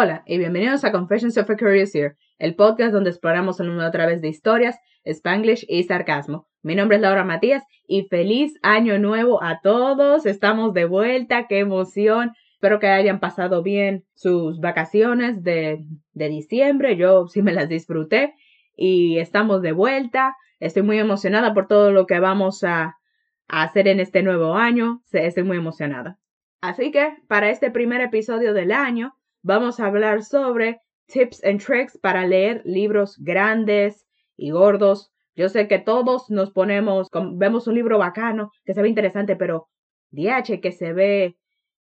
Hola y bienvenidos a Confessions of a Curious el podcast donde exploramos el mundo a través de historias, spanglish y sarcasmo. Mi nombre es Laura Matías y feliz año nuevo a todos. Estamos de vuelta, qué emoción. Espero que hayan pasado bien sus vacaciones de, de diciembre. Yo sí me las disfruté y estamos de vuelta. Estoy muy emocionada por todo lo que vamos a, a hacer en este nuevo año. Estoy muy emocionada. Así que para este primer episodio del año vamos a hablar sobre tips and tricks para leer libros grandes y gordos. Yo sé que todos nos ponemos, vemos un libro bacano que se ve interesante, pero DH que se ve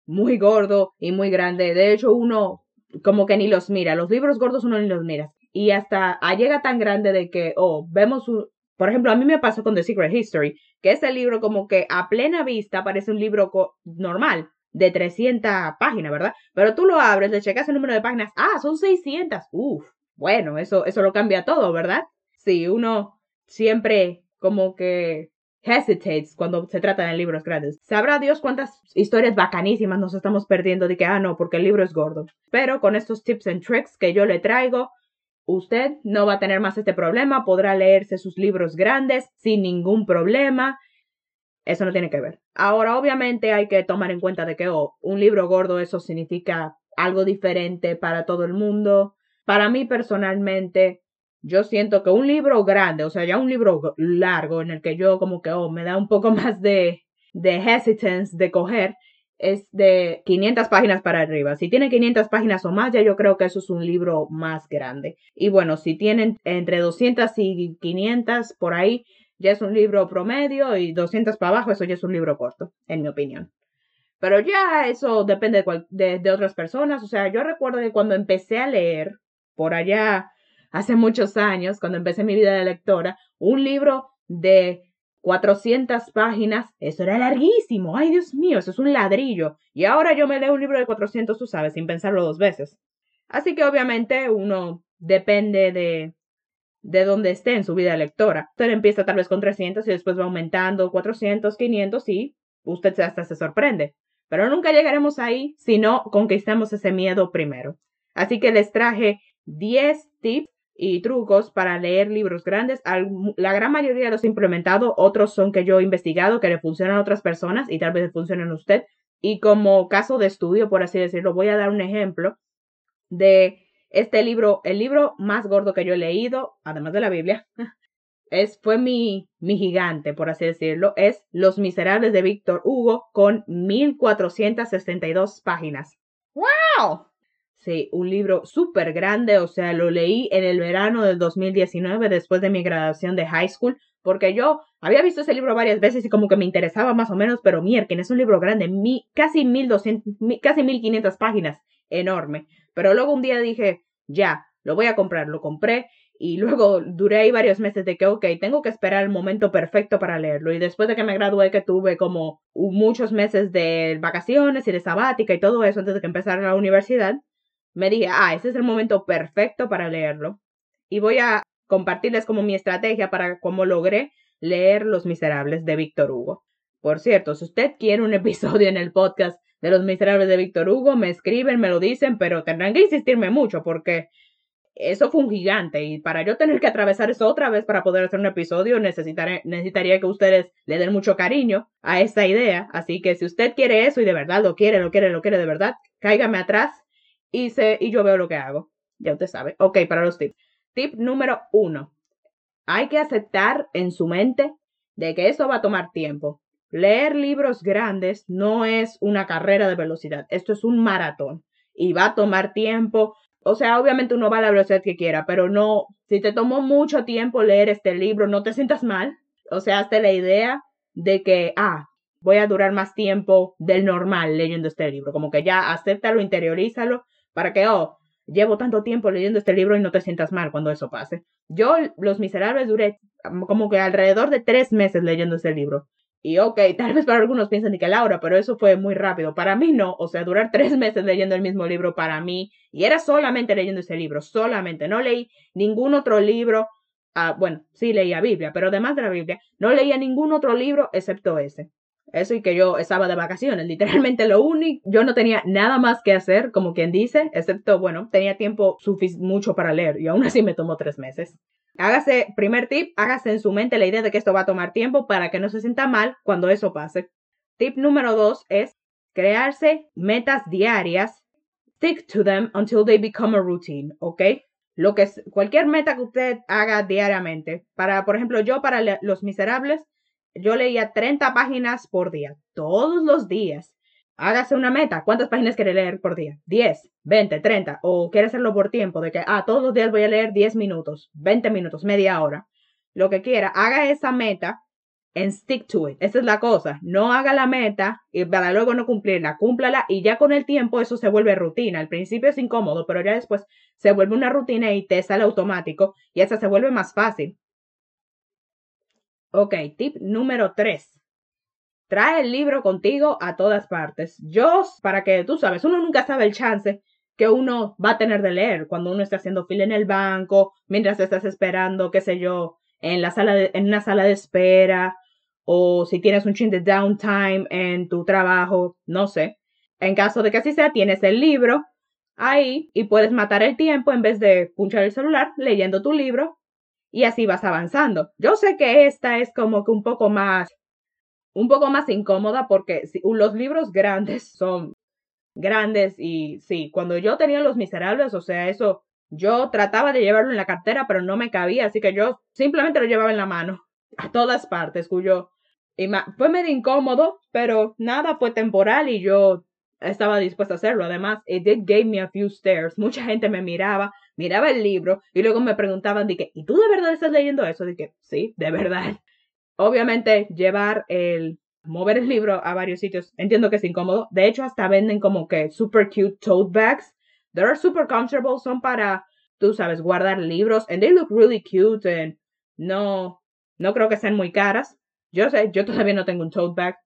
muy gordo y muy grande. De hecho, uno como que ni los mira. Los libros gordos uno ni los mira. Y hasta llega tan grande de que, oh, vemos un, por ejemplo, a mí me pasó con The Secret History, que ese libro como que a plena vista parece un libro normal, de 300 páginas, ¿verdad? Pero tú lo abres, le checas el número de páginas, ah, son 600. Uf, bueno, eso, eso lo cambia todo, ¿verdad? Sí, uno siempre como que hesitates cuando se trata de libros grandes. Sabrá Dios cuántas historias bacanísimas nos estamos perdiendo de que, ah, no, porque el libro es gordo. Pero con estos tips and tricks que yo le traigo, usted no va a tener más este problema, podrá leerse sus libros grandes sin ningún problema eso no tiene que ver. Ahora, obviamente, hay que tomar en cuenta de que oh, un libro gordo, eso significa algo diferente para todo el mundo. Para mí, personalmente, yo siento que un libro grande, o sea, ya un libro largo en el que yo como que, oh, me da un poco más de, de hesitance de coger, es de 500 páginas para arriba. Si tiene 500 páginas o más, ya yo creo que eso es un libro más grande. Y bueno, si tienen entre 200 y 500 por ahí, ya es un libro promedio y 200 para abajo, eso ya es un libro corto, en mi opinión. Pero ya eso depende de, de, otras personas. O sea, yo recuerdo que cuando empecé a leer, por allá hace muchos años, cuando empecé mi vida de lectora, un libro de 400 páginas, eso era larguísimo. Ay, Dios mío, eso es un ladrillo. Y ahora yo me leo un libro de 400, tú sabes, sin pensarlo dos veces. Así que obviamente uno depende de, de donde esté en su vida lectora. Usted empieza tal vez con 300 y después va aumentando 400, 500 y usted hasta se sorprende. Pero nunca llegaremos ahí si no conquistamos ese miedo primero. Así que les traje 10 tips y trucos para leer libros grandes. La gran mayoría los he implementado, otros son que yo he investigado que le funcionan a otras personas y tal vez le funcionen a usted. Y como caso de estudio, por así decirlo, voy a dar un ejemplo de este libro, el libro más gordo que yo he leído, además de la Biblia, es, fue mi, mi gigante, por así decirlo, es Los Miserables de Víctor Hugo con 1462 páginas. ¡Wow! Sí, un libro súper grande, o sea, lo leí en el verano del 2019 después de mi graduación de high school, porque yo había visto ese libro varias veces y como que me interesaba más o menos, pero Mierken es un libro grande, mi, casi 1200, casi 1500 páginas, enorme. Pero luego un día dije, ya, lo voy a comprar, lo compré y luego duré ahí varios meses de que, ok, tengo que esperar el momento perfecto para leerlo. Y después de que me gradué, que tuve como muchos meses de vacaciones y de sabática y todo eso antes de que empezara la universidad, me dije, ah, ese es el momento perfecto para leerlo. Y voy a compartirles como mi estrategia para cómo logré leer Los Miserables de Víctor Hugo. Por cierto, si usted quiere un episodio en el podcast de Los Miserables de Víctor Hugo, me escriben, me lo dicen, pero tendrán que insistirme mucho porque eso fue un gigante y para yo tener que atravesar eso otra vez para poder hacer un episodio necesitaría que ustedes le den mucho cariño a esta idea. Así que si usted quiere eso y de verdad lo quiere, lo quiere, lo quiere de verdad, cáigame atrás y, se, y yo veo lo que hago. Ya usted sabe. Ok, para los tips. Tip número uno. Hay que aceptar en su mente de que eso va a tomar tiempo. Leer libros grandes no es una carrera de velocidad, esto es un maratón y va a tomar tiempo. O sea, obviamente uno va a la velocidad que quiera, pero no, si te tomó mucho tiempo leer este libro, no te sientas mal. O sea, hazte la idea de que, ah, voy a durar más tiempo del normal leyendo este libro. Como que ya acéptalo, interiorízalo, para que, oh, llevo tanto tiempo leyendo este libro y no te sientas mal cuando eso pase. Yo, Los Miserables, duré como que alrededor de tres meses leyendo ese libro. Y ok, tal vez para algunos piensan que Laura, pero eso fue muy rápido. Para mí no, o sea, durar tres meses leyendo el mismo libro para mí, y era solamente leyendo ese libro, solamente, no leí ningún otro libro, ah, bueno, sí leía Biblia, pero además de la Biblia, no leía ningún otro libro excepto ese. Eso y que yo estaba de vacaciones, literalmente lo único, yo no tenía nada más que hacer, como quien dice, excepto, bueno, tenía tiempo mucho para leer y aún así me tomó tres meses. Hágase, primer tip, hágase en su mente la idea de que esto va a tomar tiempo para que no se sienta mal cuando eso pase. Tip número dos es crearse metas diarias. Stick to them until they become a routine, ¿ok? Lo que es, cualquier meta que usted haga diariamente. Para, por ejemplo, yo para Los Miserables, yo leía 30 páginas por día, todos los días. Hágase una meta. ¿Cuántas páginas quiere leer por día? 10, 20, 30. O quiere hacerlo por tiempo, de que, ah, todos los días voy a leer 10 minutos, 20 minutos, media hora. Lo que quiera, haga esa meta and stick to it. Esa es la cosa. No haga la meta y para luego no cumplirla. Cúmplala y ya con el tiempo eso se vuelve rutina. Al principio es incómodo, pero ya después se vuelve una rutina y te sale automático y esa se vuelve más fácil. Ok, tip número 3. Trae el libro contigo a todas partes. Yo, para que tú sabes, uno nunca sabe el chance que uno va a tener de leer cuando uno está haciendo fila en el banco, mientras estás esperando, qué sé yo, en la sala de, en una sala de espera o si tienes un chin de downtime en tu trabajo, no sé. En caso de que así sea, tienes el libro ahí y puedes matar el tiempo en vez de punchar el celular leyendo tu libro y así vas avanzando. Yo sé que esta es como que un poco más un poco más incómoda porque los libros grandes son grandes y sí, cuando yo tenía los miserables, o sea, eso yo trataba de llevarlo en la cartera, pero no me cabía, así que yo simplemente lo llevaba en la mano, a todas partes, cuyo... Y fue medio incómodo, pero nada, fue temporal y yo estaba dispuesta a hacerlo. Además, it did give me a few stares. Mucha gente me miraba, miraba el libro y luego me preguntaban, dije, ¿y tú de verdad estás leyendo eso? Dije, sí, de verdad. Obviamente, llevar el, mover el libro a varios sitios, entiendo que es incómodo. De hecho, hasta venden como que super cute tote bags They're super comfortable, son para, tú sabes, guardar libros, and they look really cute, and no, no creo que sean muy caras. Yo sé, yo todavía no tengo un tote bag.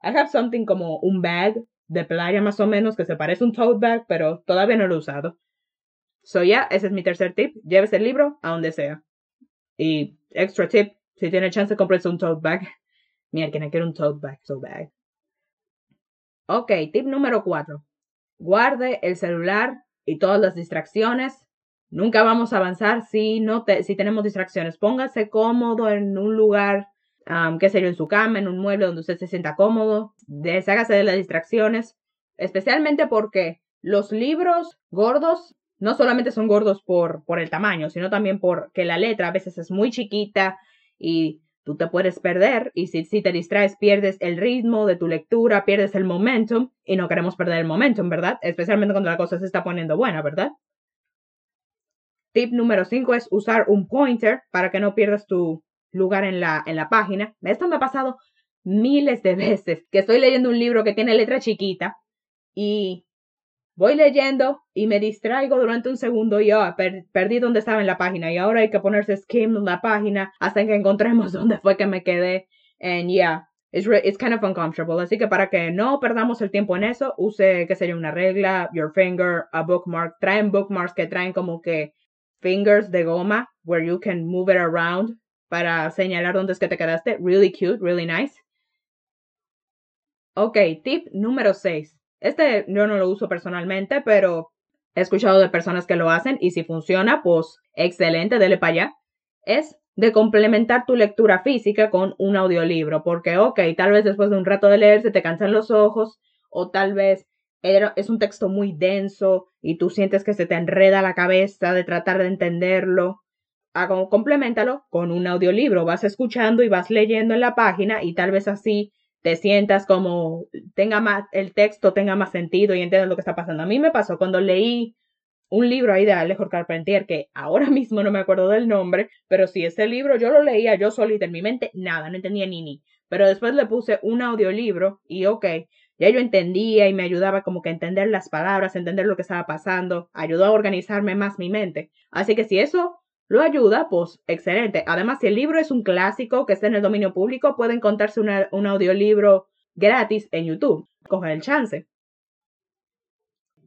I have something como un bag de playa más o menos que se parece a un tote bag, pero todavía no lo he usado. So ya, ese es mi tercer tip. Llévese el libro a donde sea. Y extra tip, si tiene chance, cómprese un tote bag. Mira, que no quiero un tote bag, so bag. Ok, tip número cuatro. Guarde el celular y todas las distracciones. Nunca vamos a avanzar si, no te, si tenemos distracciones. Póngase cómodo en un lugar, qué sé yo, en su cama, en un mueble donde usted se sienta cómodo. Deshágase de las distracciones, especialmente porque los libros gordos no solamente son gordos por, por el tamaño, sino también porque la letra a veces es muy chiquita y tú te puedes perder y si, si, te distraes pierdes el ritmo de tu lectura, pierdes el momentum y no queremos perder el momentum, ¿verdad? Especialmente cuando la cosa se está poniendo buena, ¿verdad? Tip número 5 es usar un pointer para que no pierdas tu lugar en la, en la página. Esto me ha pasado miles de veces, que estoy leyendo un libro que tiene letra chiquita y voy leyendo y me distraigo durante un segundo y oh, perdí donde estaba en la página y ahora hay que ponerse skim en la página hasta que encontremos dónde fue que me quedé. And yeah, it's, it's kind of uncomfortable. Así que para que no perdamos el tiempo en eso, use, qué sería una regla, your finger, a bookmark. Traen bookmarks que traen como que fingers de goma where you can move it around para señalar dónde es que te quedaste. Really cute, really nice. Ok, tip número 6 este yo no lo uso personalmente, pero he escuchado de personas que lo hacen y si funciona, pues excelente, dele para allá. Es de complementar tu lectura física con un audiolibro, porque, ok, tal vez después de un rato de leer se te cansan los ojos o tal vez es un texto muy denso y tú sientes que se te enreda la cabeza de tratar de entenderlo. Complementalo con un audiolibro. Vas escuchando y vas leyendo en la página y tal vez así te sientas como tenga más, el texto tenga más sentido y entiendas lo que está pasando. A mí me pasó cuando leí un libro ahí de Alejo Carpentier, que ahora mismo no me acuerdo del nombre, pero sí, ese libro yo lo leía yo solita en mi mente, nada, no entendía ni ni. Pero después le puse un audiolibro y ok, ya yo entendía y me ayudaba como que a entender las palabras, entender lo que estaba pasando, ayudó a organizarme más mi mente. Así que si eso lo ayuda, pues excelente. Además, si el libro es un clásico que está en el dominio público, puede encontrarse un audiolibro gratis en YouTube. Coge el chance.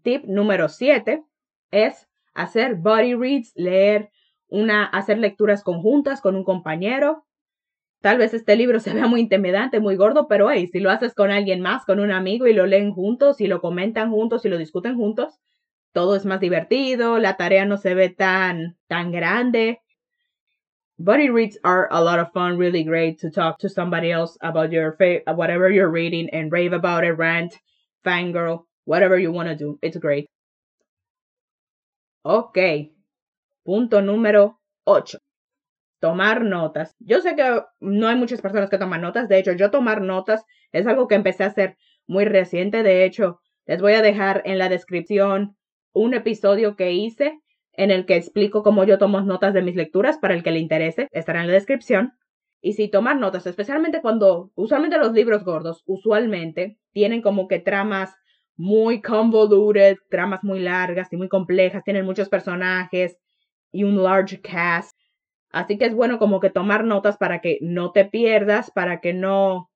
Tip número 7 es hacer body reads, leer una, hacer lecturas conjuntas con un compañero. Tal vez este libro se vea muy intimidante, muy gordo, pero hey, si lo haces con alguien más, con un amigo y lo leen juntos y lo comentan juntos y lo discuten juntos, todo es más divertido, la tarea no se ve tan, tan grande. Buddy reads are a lot of fun, really great to talk to somebody else about your whatever you're reading and rave about it, rant, fangirl, whatever you want to do. It's great. Ok. Punto número 8 tomar notas. Yo sé que no hay muchas personas que toman notas, de hecho yo tomar notas es algo que empecé a hacer muy reciente, de hecho les voy a dejar en la descripción un episodio que hice en el que explico cómo yo tomo notas de mis lecturas para el que le interese, estará en la descripción. Y si tomar notas, especialmente cuando usualmente los libros gordos, usualmente tienen como que tramas muy convoluted, tramas muy largas y muy complejas, tienen muchos personajes y un large cast. Así que es bueno como que tomar notas para que no te pierdas, para que no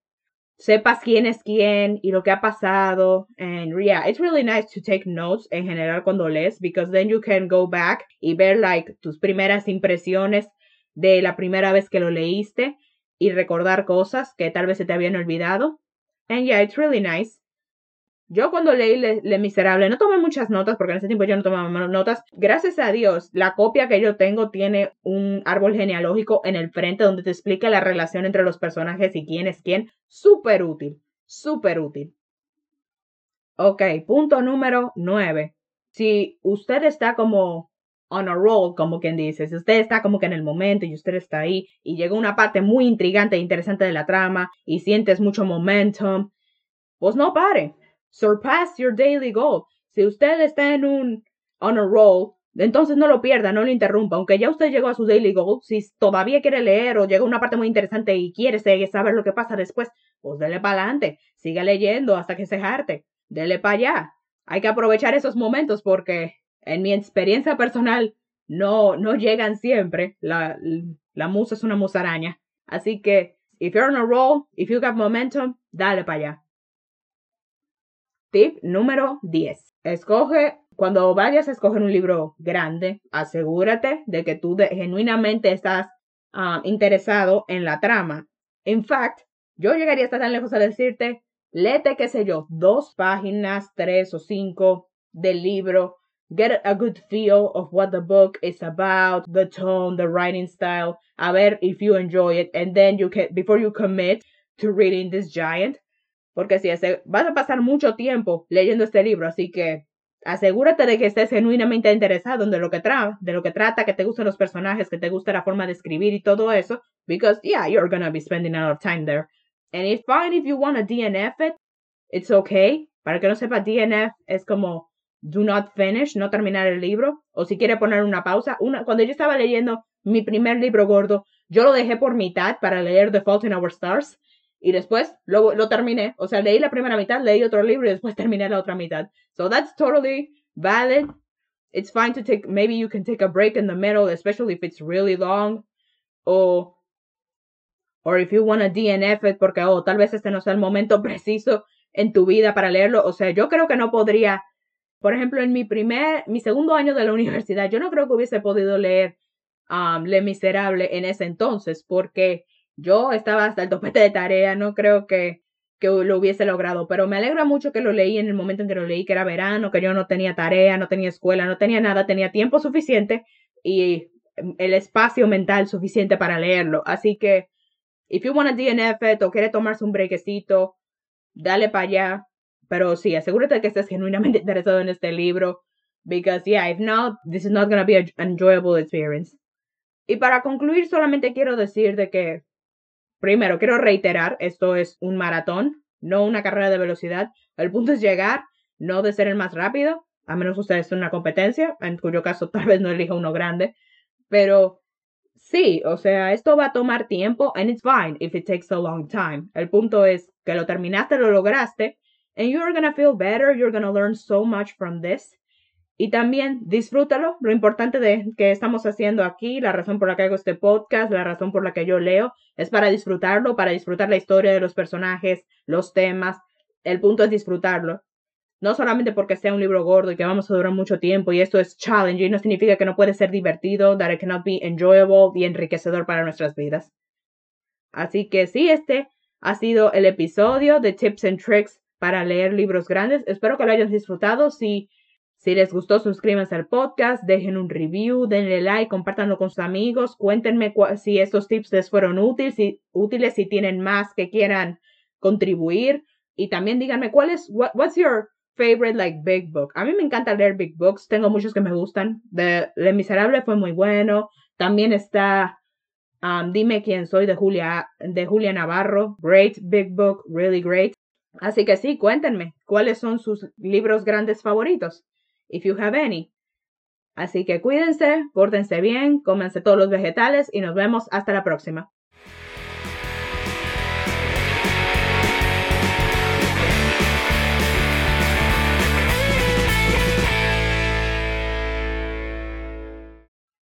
sepas quién es quién y lo que ha pasado. And yeah, it's really nice to take notes en general cuando lees, because then you can go back y ver like tus primeras impresiones de la primera vez que lo leíste y recordar cosas que tal vez se te habían olvidado. And yeah, it's really nice. Yo cuando leí Le, Miserable no tomé muchas notas porque en ese tiempo yo no tomaba notas. Gracias a Dios, la copia que yo tengo tiene un árbol genealógico en el frente donde te explica la relación entre los personajes y quién es quién. Súper útil, súper útil. Ok, punto número 9. Si usted está como on a roll, como quien dice, si usted está como que en el momento y usted está ahí y llega una parte muy intrigante e interesante de la trama y sientes mucho momentum, pues no pare surpass your daily goal. Si usted está en un on a roll, entonces no lo pierda, no lo interrumpa. Aunque ya usted llegó a su daily goal, si todavía quiere leer o llega a una parte muy interesante y quiere saber lo que pasa después, pues dele para adelante. Siga leyendo hasta que se jarte. Dele para allá. Hay que aprovechar esos momentos porque en mi experiencia personal no, no llegan siempre. La, la musa es una musaraña. Así que, if you're on a roll, if you got momentum, dale para allá. Tip número 10. Escoge, cuando vayas a escoger un libro grande, asegúrate de que tú genuinamente estás ah, interesado en la trama. In fact, yo llegaría hasta tan lejos a decirte, léete, qué sé yo, dos páginas, tres o cinco del libro. Get a good feel of what the book is about, the tone, the writing style. A ver if you enjoy it. And then you can, before you commit to reading this giant, porque si vas a pasar mucho tiempo leyendo este libro, así que asegúrate de que estés genuinamente interesado en de lo que trata, de lo que trata, que te gusten los personajes, que te guste la forma de escribir y todo eso, because yeah, you're gonna be spending a lot of time there. And it's fine if you want to DNF it, it's okay. Para que no sepa, DNF es como do not finish, no terminar el libro, o si quiere poner una pausa. Una, cuando yo estaba leyendo mi primer libro gordo, yo lo dejé por mitad para leer The Fault in Our Stars y después lo, lo terminé. O sea, leí la primera mitad, leí otro libro y después terminé la otra mitad. So that's totally valid. It's fine to take, maybe you can take a break in the middle, especially if it's really long. O, or if you want to DNF it, porque, oh, tal vez este no sea el momento preciso en tu vida para leerlo. O sea, yo creo que no podría, por ejemplo, en mi primer, mi segundo año de la universidad, yo no creo que hubiese podido leer um, Le Miserable en ese entonces, porque yo estaba hasta el topete de tarea, no creo que, que lo hubiese logrado, pero me alegra mucho que lo leí en el momento en que lo leí, que era verano, que yo no tenía tarea, no tenía escuela, no tenía nada, tenía tiempo suficiente y el espacio mental suficiente para leerlo. Así que, if you want to DNF o quiere tomarse un brequecito, dale para allá. Pero sí, asegúrate que estés genuinamente interesado en este libro. Because, yeah, if not, this is not going to be an enjoyable experience. Y para concluir, solamente quiero decir de que Primero, quiero reiterar, esto es un maratón, no una carrera de velocidad. El punto es llegar, no de ser el más rápido, a menos ustedes una competencia, en cuyo caso tal vez no elija uno grande. Pero sí, o sea, esto va a tomar tiempo, and it's fine if it takes a long time. El punto es que lo terminaste, lo lograste, and you're gonna feel better, you're gonna learn so much from this. Y también disfrútalo. Lo importante de que estamos haciendo aquí, la razón por la que hago este podcast, la razón por la que yo leo, es para disfrutarlo, para disfrutar la historia de los personajes, los temas. El punto es disfrutarlo. No solamente porque sea un libro gordo y que vamos a durar mucho tiempo y esto es challenging, no significa que no puede ser divertido, that it cannot be enjoyable y enriquecedor para nuestras vidas. Así que sí, este ha sido el episodio de Tips and Tricks para leer libros grandes. Espero que lo hayan disfrutado. Si, si les gustó, suscríbanse al podcast, dejen un review, denle like, compártanlo con sus amigos, cuéntenme si estos tips les fueron útiles, si, útiles, tienen más que quieran contribuir. Y también díganme cuál es, what's your favorite like big book. A mí me encanta leer big books, tengo muchos que me gustan. The Le Miserable fue muy bueno. También está um, Dime quién soy de Julia, de Julia Navarro. Great big book, really great. Así que sí, cuéntenme cuáles son sus libros grandes favoritos. If you have any. Así que cuídense, pórtense bien, cómense todos los vegetales y nos vemos hasta la próxima.